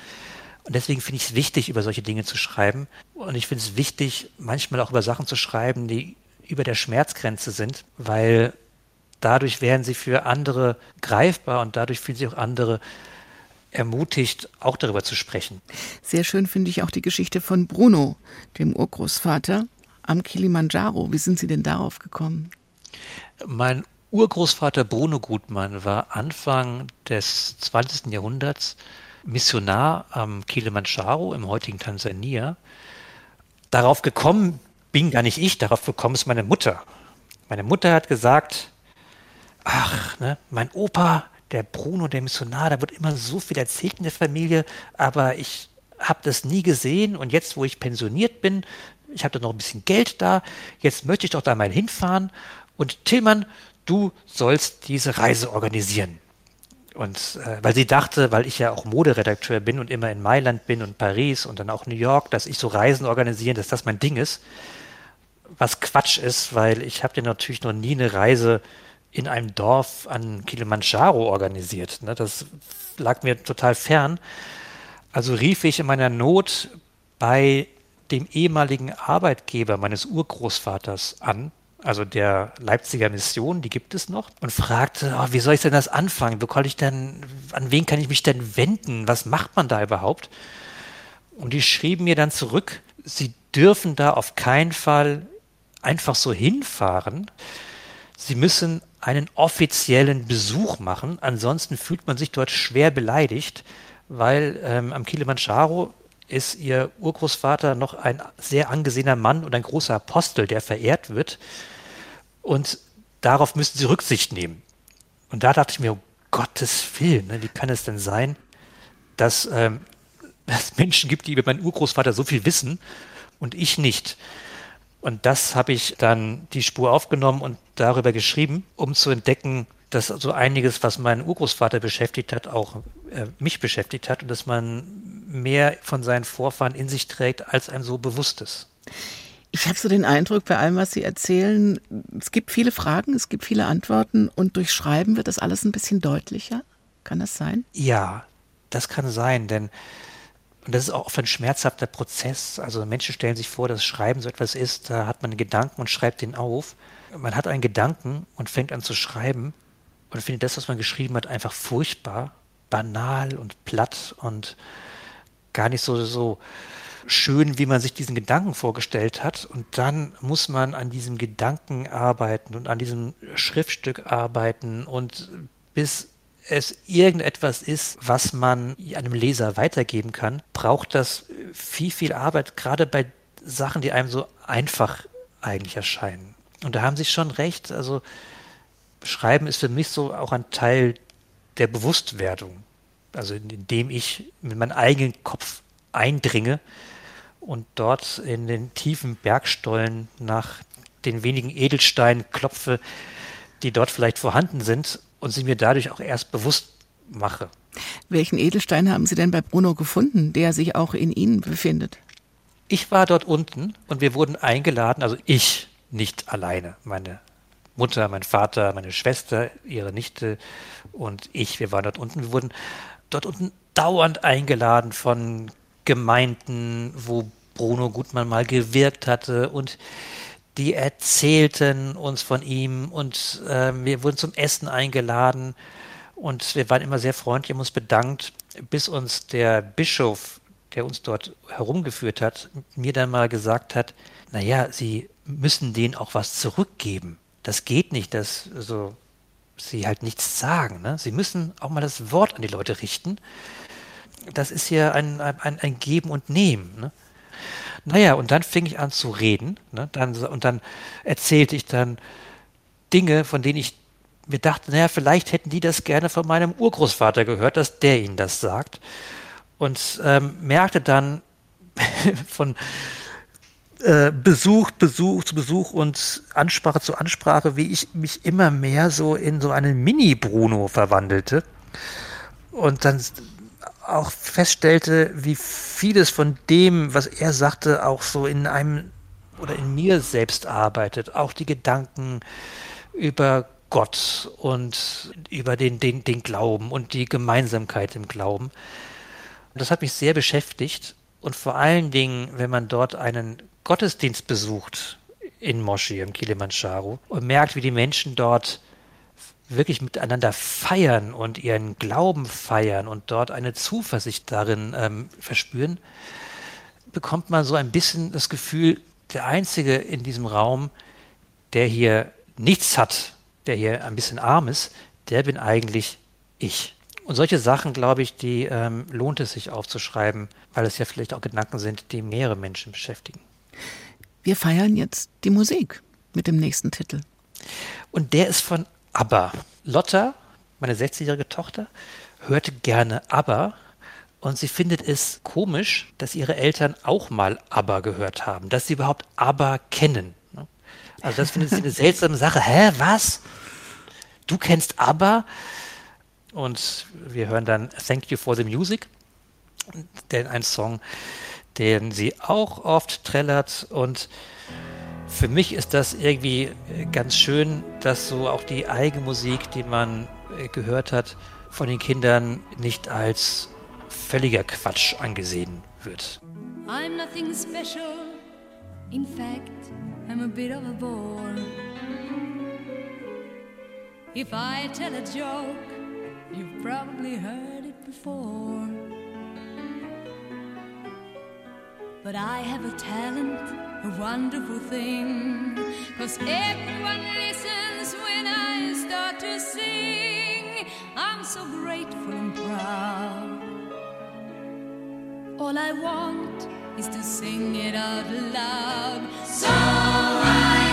Und deswegen finde ich es wichtig, über solche Dinge zu schreiben. Und ich finde es wichtig, manchmal auch über Sachen zu schreiben, die über der Schmerzgrenze sind, weil dadurch werden sie für andere greifbar und dadurch fühlen sich auch andere ermutigt, auch darüber zu sprechen. Sehr schön finde ich auch die Geschichte von Bruno, dem Urgroßvater am Kilimanjaro. Wie sind Sie denn darauf gekommen? Mein Urgroßvater Bruno Gutmann war Anfang des 20. Jahrhunderts Missionar am Kilimanjaro im heutigen Tansania. Darauf gekommen bin gar nicht ich, darauf gekommen ist meine Mutter. Meine Mutter hat gesagt, ach, ne, mein Opa, der Bruno, der Missionar, da wird immer so viel erzählt in der Familie, aber ich habe das nie gesehen und jetzt, wo ich pensioniert bin, ich habe da noch ein bisschen Geld da, jetzt möchte ich doch da mal hinfahren und Tillmann, du sollst diese Reise organisieren. Und äh, weil sie dachte, weil ich ja auch Moderedakteur bin und immer in Mailand bin und Paris und dann auch New York, dass ich so Reisen organisieren, dass das mein Ding ist. Was Quatsch ist, weil ich habe ja natürlich noch nie eine Reise in einem Dorf an Kilimanjaro organisiert. Ne? Das lag mir total fern. Also rief ich in meiner Not bei dem ehemaligen Arbeitgeber meines Urgroßvaters an, also der Leipziger Mission, die gibt es noch, und fragte, oh, wie soll ich denn das anfangen? Wo kann ich denn, an wen kann ich mich denn wenden? Was macht man da überhaupt? Und die schrieben mir dann zurück, sie dürfen da auf keinen Fall einfach so hinfahren. Sie müssen einen offiziellen Besuch machen. Ansonsten fühlt man sich dort schwer beleidigt, weil ähm, am Kilimanjaro ist ihr Urgroßvater noch ein sehr angesehener Mann und ein großer Apostel, der verehrt wird. Und darauf müssen sie Rücksicht nehmen. Und da dachte ich mir, um Gottes Willen, ne, wie kann es denn sein, dass ähm, [LAUGHS] es Menschen gibt, die über meinen Urgroßvater so viel wissen und ich nicht. Und das habe ich dann die Spur aufgenommen und darüber geschrieben, um zu entdecken, dass so einiges, was meinen Urgroßvater beschäftigt hat, auch äh, mich beschäftigt hat und dass man mehr von seinen Vorfahren in sich trägt, als einem so bewusst ist. Ich habe so den Eindruck, bei allem, was Sie erzählen, es gibt viele Fragen, es gibt viele Antworten und durch Schreiben wird das alles ein bisschen deutlicher. Kann das sein? Ja, das kann sein, denn und das ist auch oft ein schmerzhafter Prozess. Also Menschen stellen sich vor, dass Schreiben so etwas ist, da hat man einen Gedanken und schreibt den auf. Man hat einen Gedanken und fängt an zu schreiben und findet das, was man geschrieben hat, einfach furchtbar, banal und platt und gar nicht so, so schön, wie man sich diesen Gedanken vorgestellt hat. Und dann muss man an diesem Gedanken arbeiten und an diesem Schriftstück arbeiten und bis es irgendetwas ist, was man einem Leser weitergeben kann, braucht das viel, viel Arbeit, gerade bei Sachen, die einem so einfach eigentlich erscheinen. Und da haben Sie schon recht. Also Schreiben ist für mich so auch ein Teil der Bewusstwerdung. Also indem ich mit meinem eigenen Kopf eindringe und dort in den tiefen Bergstollen nach den wenigen Edelsteinen klopfe, die dort vielleicht vorhanden sind und sie mir dadurch auch erst bewusst mache. Welchen Edelstein haben Sie denn bei Bruno gefunden, der sich auch in Ihnen befindet? Ich war dort unten und wir wurden eingeladen, also ich nicht alleine, meine Mutter, mein Vater, meine Schwester, ihre Nichte und ich, wir waren dort unten. Wir wurden dort unten dauernd eingeladen von Gemeinden, wo Bruno Gutmann mal gewirkt hatte und die erzählten uns von ihm und äh, wir wurden zum Essen eingeladen und wir waren immer sehr freundlich, haben uns bedankt, bis uns der Bischof, der uns dort herumgeführt hat, mir dann mal gesagt hat, naja, Sie müssen denen auch was zurückgeben. Das geht nicht, dass so sie halt nichts sagen. Ne? Sie müssen auch mal das Wort an die Leute richten. Das ist ja ein, ein, ein Geben und Nehmen. Ne? Naja, und dann fing ich an zu reden. Ne? Dann, und dann erzählte ich dann Dinge, von denen ich mir dachte, naja, vielleicht hätten die das gerne von meinem Urgroßvater gehört, dass der ihnen das sagt. Und ähm, merkte dann [LAUGHS] von äh, Besuch, Besuch zu Besuch und Ansprache zu Ansprache, wie ich mich immer mehr so in so einen Mini-Bruno verwandelte. Und dann auch feststellte, wie vieles von dem, was er sagte, auch so in einem oder in mir selbst arbeitet. Auch die Gedanken über Gott und über den, den, den Glauben und die Gemeinsamkeit im Glauben. Das hat mich sehr beschäftigt. Und vor allen Dingen, wenn man dort einen Gottesdienst besucht in Moschee im Kilimanjaro und merkt, wie die Menschen dort wirklich miteinander feiern und ihren Glauben feiern und dort eine Zuversicht darin ähm, verspüren, bekommt man so ein bisschen das Gefühl, der Einzige in diesem Raum, der hier nichts hat, der hier ein bisschen arm ist, der bin eigentlich ich. Und solche Sachen, glaube ich, die ähm, lohnt es sich aufzuschreiben, weil es ja vielleicht auch Gedanken sind, die mehrere Menschen beschäftigen. Wir feiern jetzt die Musik mit dem nächsten Titel. Und der ist von ABBA. Lotta, meine 60-jährige Tochter, hörte gerne ABBA und sie findet es komisch, dass ihre Eltern auch mal ABBA gehört haben, dass sie überhaupt ABBA kennen. Also das findet sie eine seltsame Sache. Hä, was? Du kennst ABBA? Und wir hören dann Thank You for the Music, denn ein Song, den sie auch oft trällert und für mich ist das irgendwie ganz schön, dass so auch die eigene Musik, die man äh, gehört hat, von den Kindern nicht als völliger Quatsch angesehen wird. I'm nothing special. In fact, I'm a bit of a bore. If I tell a joke, you've probably heard it before. But I have a talent, a wonderful thing. Cause everyone listens when I start to sing. I'm so grateful and proud. All I want is to sing it out loud. So I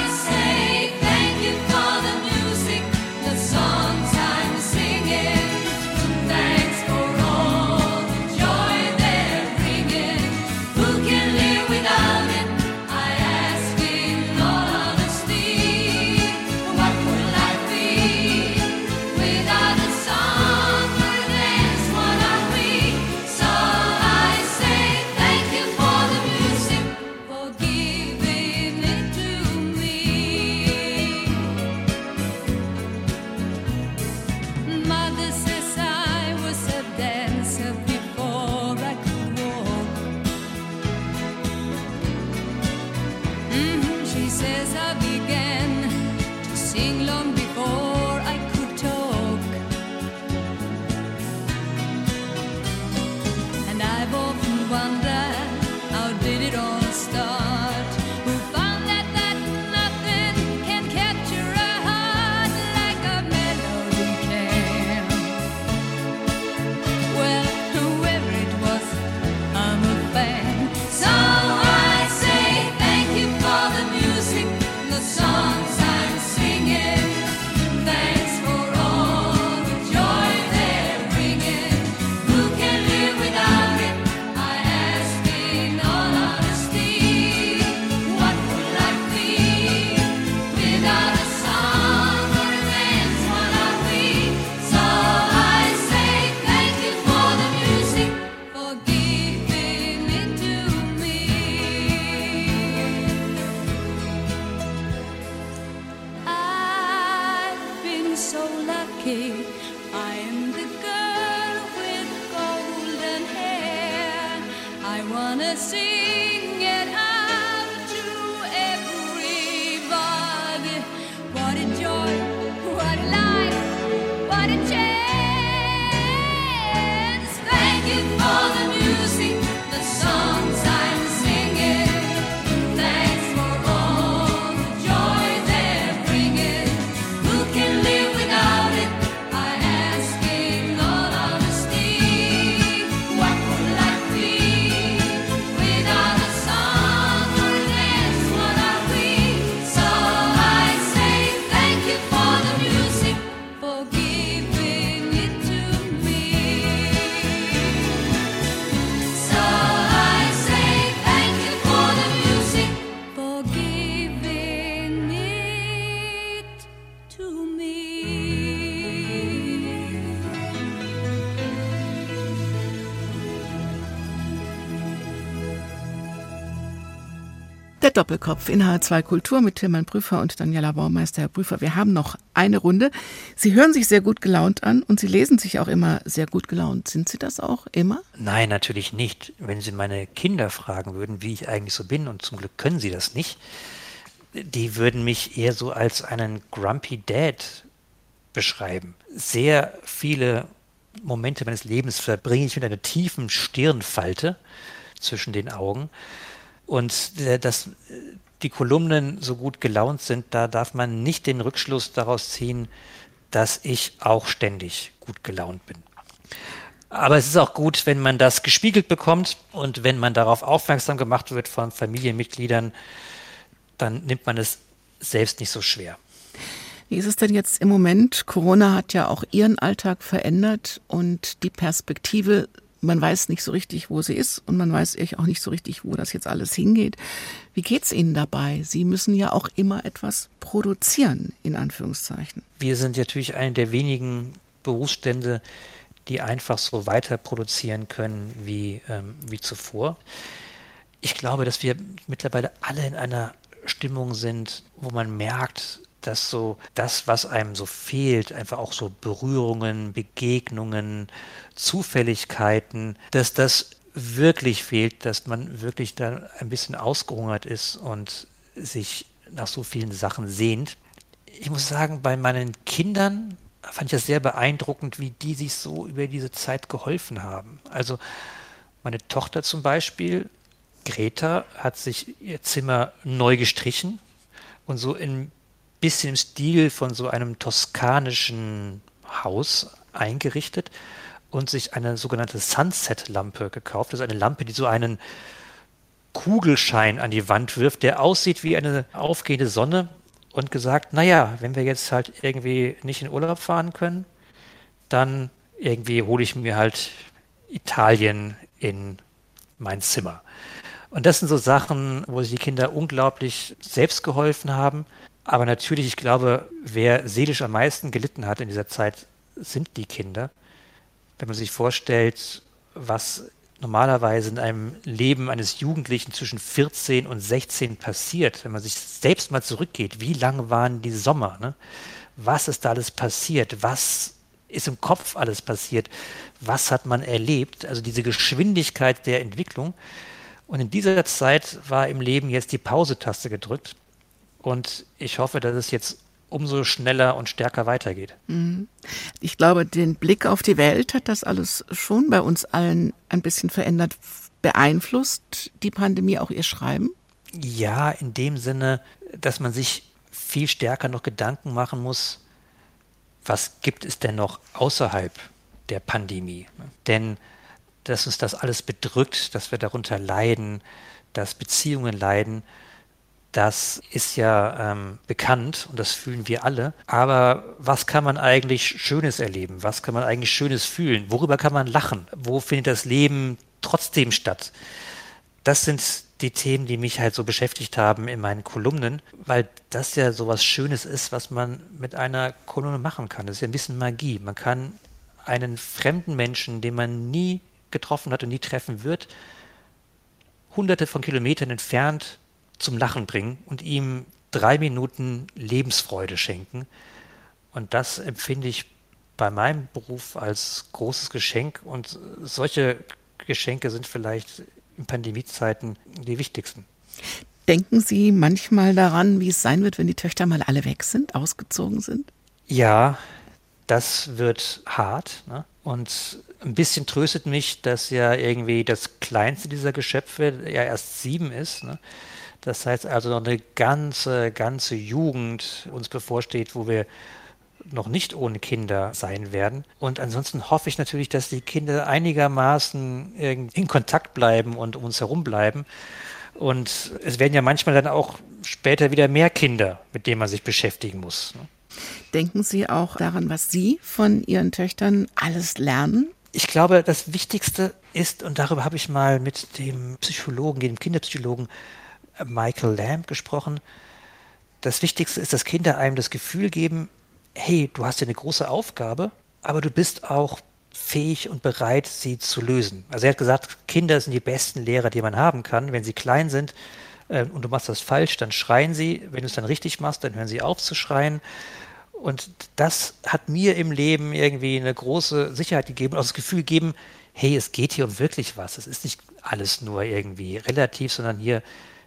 Der Doppelkopf in H2 Kultur mit Tilman Prüfer und Daniela Baumeister. Herr Prüfer, wir haben noch eine Runde. Sie hören sich sehr gut gelaunt an und Sie lesen sich auch immer sehr gut gelaunt. Sind Sie das auch immer? Nein, natürlich nicht. Wenn Sie meine Kinder fragen würden, wie ich eigentlich so bin, und zum Glück können sie das nicht, die würden mich eher so als einen Grumpy Dad beschreiben. Sehr viele Momente meines Lebens verbringe ich mit einer tiefen Stirnfalte zwischen den Augen. Und äh, dass äh, die Kolumnen so gut gelaunt sind, da darf man nicht den Rückschluss daraus ziehen, dass ich auch ständig gut gelaunt bin. Aber es ist auch gut, wenn man das gespiegelt bekommt und wenn man darauf aufmerksam gemacht wird von Familienmitgliedern, dann nimmt man es selbst nicht so schwer. Wie ist es denn jetzt im Moment? Corona hat ja auch Ihren Alltag verändert und die Perspektive, man weiß nicht so richtig, wo sie ist und man weiß auch nicht so richtig, wo das jetzt alles hingeht. Wie geht's Ihnen dabei? Sie müssen ja auch immer etwas produzieren, in Anführungszeichen. Wir sind natürlich eine der wenigen Berufsstände, die einfach so weiter produzieren können wie, ähm, wie zuvor. Ich glaube, dass wir mittlerweile alle in einer Stimmung sind, wo man merkt, dass so das, was einem so fehlt, einfach auch so Berührungen, Begegnungen, Zufälligkeiten, dass das wirklich fehlt, dass man wirklich da ein bisschen ausgehungert ist und sich nach so vielen Sachen sehnt. Ich muss sagen, bei meinen Kindern fand ich das sehr beeindruckend, wie die sich so über diese Zeit geholfen haben. Also meine Tochter zum Beispiel, Greta, hat sich ihr Zimmer neu gestrichen und so ein bisschen im Stil von so einem toskanischen Haus eingerichtet und sich eine sogenannte Sunset-Lampe gekauft. Das ist eine Lampe, die so einen Kugelschein an die Wand wirft, der aussieht wie eine aufgehende Sonne und gesagt, naja, wenn wir jetzt halt irgendwie nicht in Urlaub fahren können, dann irgendwie hole ich mir halt Italien in mein Zimmer. Und das sind so Sachen, wo sich die Kinder unglaublich selbst geholfen haben. Aber natürlich, ich glaube, wer seelisch am meisten gelitten hat in dieser Zeit, sind die Kinder. Wenn man sich vorstellt, was normalerweise in einem Leben eines Jugendlichen zwischen 14 und 16 passiert, wenn man sich selbst mal zurückgeht, wie lange waren die Sommer? Ne? Was ist da alles passiert? Was ist im Kopf alles passiert? Was hat man erlebt? Also diese Geschwindigkeit der Entwicklung. Und in dieser Zeit war im Leben jetzt die Pause-Taste gedrückt. Und ich hoffe, dass es jetzt umso schneller und stärker weitergeht. Mhm. Ich glaube, den Blick auf die Welt hat das alles schon bei uns allen ein bisschen verändert. Beeinflusst die Pandemie auch Ihr Schreiben? Ja, in dem Sinne, dass man sich viel stärker noch Gedanken machen muss, was gibt es denn noch außerhalb der Pandemie? Denn dass uns das alles bedrückt, dass wir darunter leiden, dass Beziehungen leiden, das ist ja ähm, bekannt und das fühlen wir alle. Aber was kann man eigentlich Schönes erleben? Was kann man eigentlich Schönes fühlen? Worüber kann man lachen? Wo findet das Leben trotzdem statt? Das sind die Themen, die mich halt so beschäftigt haben in meinen Kolumnen, weil das ja so was Schönes ist, was man mit einer Kolumne machen kann. Das ist ja ein bisschen Magie. Man kann einen fremden Menschen, den man nie getroffen hat und nie treffen wird, hunderte von Kilometern entfernt zum Lachen bringen und ihm drei Minuten Lebensfreude schenken. Und das empfinde ich bei meinem Beruf als großes Geschenk. Und solche Geschenke sind vielleicht in Pandemiezeiten die wichtigsten. Denken Sie manchmal daran, wie es sein wird, wenn die Töchter mal alle weg sind, ausgezogen sind? Ja, das wird hart. Ne? Und ein bisschen tröstet mich, dass ja irgendwie das kleinste dieser Geschöpfe ja erst sieben ist. Ne? Das heißt also noch eine ganze, ganze Jugend uns bevorsteht, wo wir noch nicht ohne Kinder sein werden. Und ansonsten hoffe ich natürlich, dass die Kinder einigermaßen in Kontakt bleiben und um uns herum bleiben. Und es werden ja manchmal dann auch später wieder mehr Kinder, mit denen man sich beschäftigen muss. ne? Denken Sie auch daran, was Sie von Ihren Töchtern alles lernen? Ich glaube, das Wichtigste ist, und darüber habe ich mal mit dem Psychologen, dem Kinderpsychologen Michael Lamb gesprochen, das Wichtigste ist, dass Kinder einem das Gefühl geben, hey, du hast ja eine große Aufgabe, aber du bist auch fähig und bereit, sie zu lösen. Also er hat gesagt, Kinder sind die besten Lehrer, die man haben kann. Wenn sie klein sind, äh, und du machst das falsch, dann schreien sie. Wenn du es dann richtig machst, dann hören sie auf zu schreien. Und das hat mir im Leben irgendwie eine große Sicherheit gegeben, auch das Gefühl gegeben, hey, es geht hier um wirklich was. Es ist nicht alles nur irgendwie relativ, sondern hier,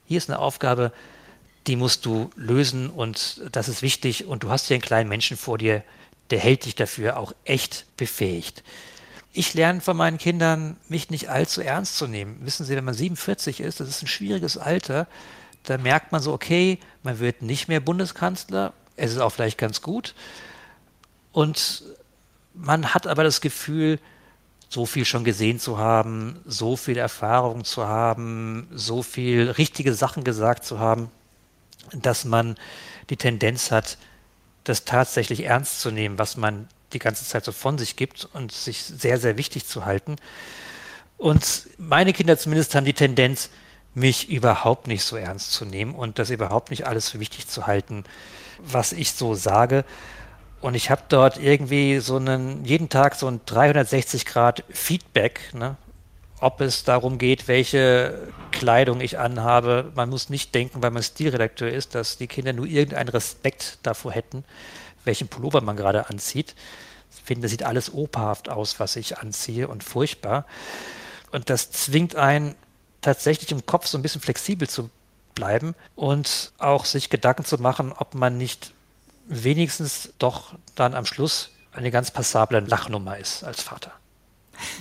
hier ist eine Aufgabe, die musst du lösen und das ist wichtig und du hast hier einen kleinen Menschen vor dir, der hält dich dafür auch echt befähigt. Ich lerne von meinen Kindern, mich nicht allzu ernst zu nehmen. Wissen Sie, wenn man 47 ist, das ist ein schwieriges Alter, da merkt man so, okay, man wird nicht mehr Bundeskanzler, es ist auch vielleicht ganz gut. Und man hat aber das Gefühl, so viel schon gesehen zu haben, so viel Erfahrung zu haben, so viel richtige Sachen gesagt zu haben, dass man die Tendenz hat, das tatsächlich ernst zu nehmen, was man die ganze Zeit so von sich gibt und sich sehr, sehr wichtig zu halten. Und meine Kinder zumindest haben die Tendenz, mich überhaupt nicht so ernst zu nehmen und das überhaupt nicht alles für wichtig zu halten, was ich so sage. Und ich habe dort irgendwie so einen, jeden Tag so ein 360 Grad Feedback, ne? ob es darum geht, welche Kleidung ich anhabe. Man muss nicht denken, weil man Stilredakteur ist, dass die Kinder nur irgendeinen Respekt davor hätten, welchen Pullover man gerade anzieht. Ich finde, das sieht alles operhaft aus, was ich anziehe und furchtbar. Und das zwingt einen tatsächlich im Kopf so ein bisschen flexibel zu bleiben und auch sich Gedanken zu machen, ob man nicht wenigstens doch dann am Schluss eine ganz passable Lachnummer ist als Vater.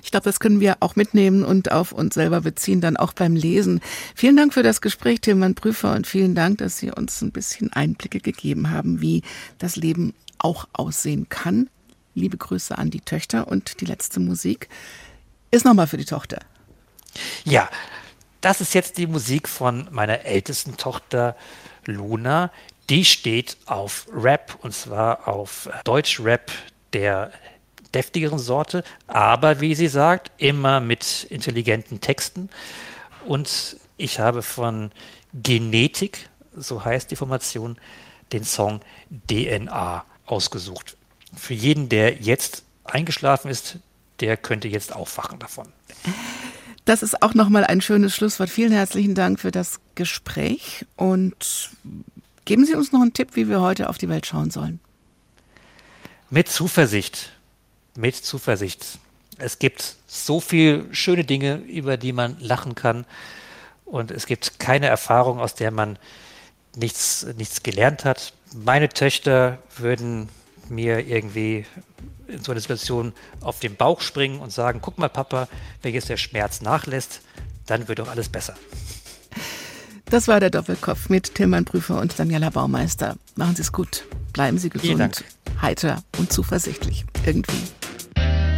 Ich glaube, das können wir auch mitnehmen und auf uns selber beziehen, dann auch beim Lesen. Vielen Dank für das Gespräch, Tilman Prüfer, und vielen Dank, dass Sie uns ein bisschen Einblicke gegeben haben, wie das Leben auch aussehen kann. Liebe Grüße an die Töchter und die letzte Musik ist nochmal für die Tochter. Ja, das ist jetzt die Musik von meiner ältesten Tochter Luna. Die steht auf Rap und zwar auf Deutschrap der deftigeren Sorte, aber wie sie sagt, immer mit intelligenten Texten. Und ich habe von Genetik, so heißt die Formation, den Song DNA ausgesucht. Für jeden, der jetzt eingeschlafen ist, der könnte jetzt aufwachen davon. Das ist auch nochmal ein schönes Schlusswort. Vielen herzlichen Dank für das Gespräch und geben Sie uns noch einen Tipp, wie wir heute auf die Welt schauen sollen. Mit Zuversicht. Mit Zuversicht. Es gibt so viele schöne Dinge, über die man lachen kann. Und es gibt keine Erfahrung, aus der man nichts, nichts gelernt hat. Meine Töchter würden mir irgendwie in so einer Situation auf den Bauch springen und sagen, guck mal Papa, wenn jetzt der Schmerz nachlässt, dann wird doch alles besser. Das war der Doppelkopf mit Tilman Prüfer und Daniela Baumeister. Machen Sie es gut. Bleiben Sie gesund, heiter und zuversichtlich. Irgendwie.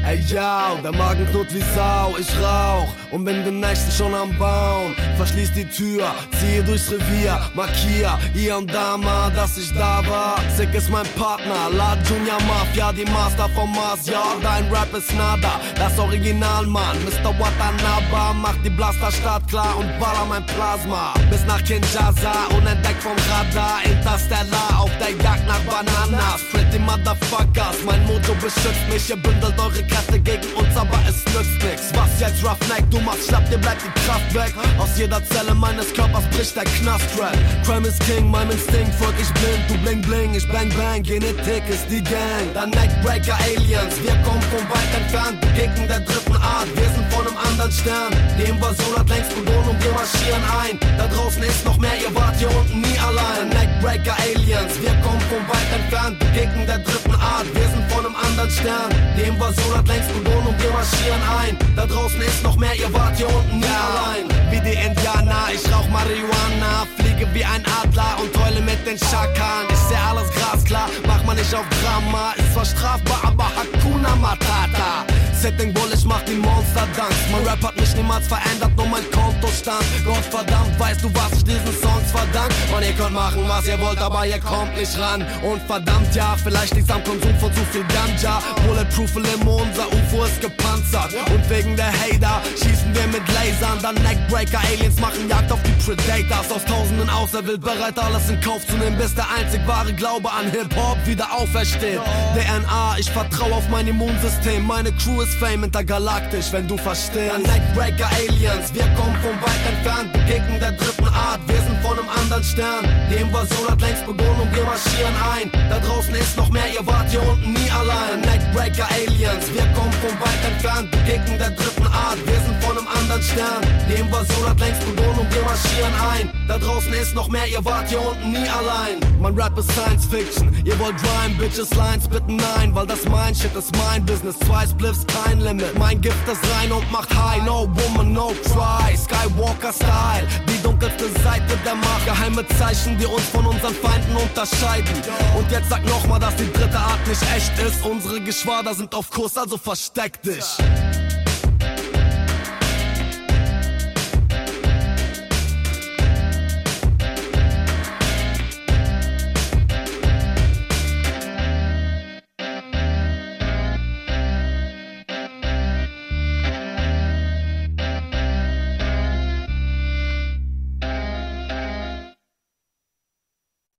Ey, yo, der Magen knurrt wie Sau, ich rauch und bin den nächsten schon am Bauen. Verschließ die Tür, ziehe durchs Revier, markier hier und da mal, dass ich da war. Sick ist mein Partner, La Junior Mafia, die Master vom Mars, ja, dein Rap ist nada. Das Original, Mann, Mr. Watanabe, macht die Blasterstadt klar und baller mein Plasma. Bis nach Kinshasa, unentdeckt vom Radar, Interstellar, auf der Jagd nach Bananas. Pretty Motherfuckers, mein Motto beschützt mich, ihr bündelt eure Kräfte gegen uns, aber es nützt nix. Was jetzt, Roughneck, du machst schlapp, dir bleibt die Kraft weg. Aus jeder Zelle meines Körpers bricht der Knast-Rap. Crime is King, meinem Instinkt folg ich blind. Du bling bling, ich bang bang, Genetik ist die Gang. Dann Neckbreaker Aliens, wir kommen von weit entfernt. Begegnen der dritten Art, wir sind von einem anderen Stern. Die Invasion hat längst begonnen und wir marschieren ein. Da draußen ist noch mehr, ihr wart hier unten nie allein. Neckbreaker Aliens, wir kommen von weit entfernt. Begegnen der dritten Art, wir sind von einem anderen Stern. Die Invasion hat längst begonnen und wir marschieren ein. Da draußen ist noch mehr, ihr wart hier unten nie allein. Wie die Indianer, ich rauch Marihuana, fliege wie ein Adler und heule mit den Schakan. Ich seh alles glasklar, mach man nicht auf Drama. Ist zwar strafbar, aber Hakuna Matata. Setting Bull, ich mach die Monster Dance. Mein Rap hat mich niemals verändert, nur mein Kontostand. Gott verdammt, weißt du, was ich diesen Songs verdank? Und ihr könnt machen, was ihr wollt, aber ihr kommt nicht ran. Und verdammt, ja, vielleicht liegt's am Konsum von zu viel Ganja. Bulletproof Limo, unser UFO alles gepanzert. Und wegen der Hater schießen wir mit Lasern. Dann Neckbreaker, Aliens machen Jagd auf die Predators. Aus tausenden auserwählt, bereit alles in Kauf zu nehmen, bis der einzig wahre Glaube an Hip-Hop wieder aufersteht. DNA, ich vertraue auf mein Immunsystem. Meine Crew ist fame intergalaktisch, wenn du verstehst. Dann Neckbreaker, Aliens, wir kommen von weit entfernt. Begegnen der dritten Art, wir sind von einem anderen Stern. Die Invasion hat längst begonnen und wir marschieren ein. Da draußen ist noch mehr, ihr wart hier unten nie allein. Neckbreaker Aliens, wir kommen von weit entfernt, begegnen der dritten Art. Wir sind von einem anderen Stern. Die Invasion hat längst begonnen und wir marschieren ein. Da draußen ist noch mehr, ihr wart hier unten nie allein. Mein Rap ist Science Fiction, ihr wollt Rhyme, Bitches, Lines, bitte nein, weil das mein Shit ist mein Business. Zwei Spliffs, kein Limit. Mein Gift ist rein und macht high, no woman, no cry. Skywalker Style, die dunkelste Seite der Macht. Geheime Zeichen, die uns von unseren Feinden unterscheiden. Und jetzt sag nochmal, dass die dritte Art nicht echt ist. Unsere Geschwader sind auf Kurs, also versteck dich.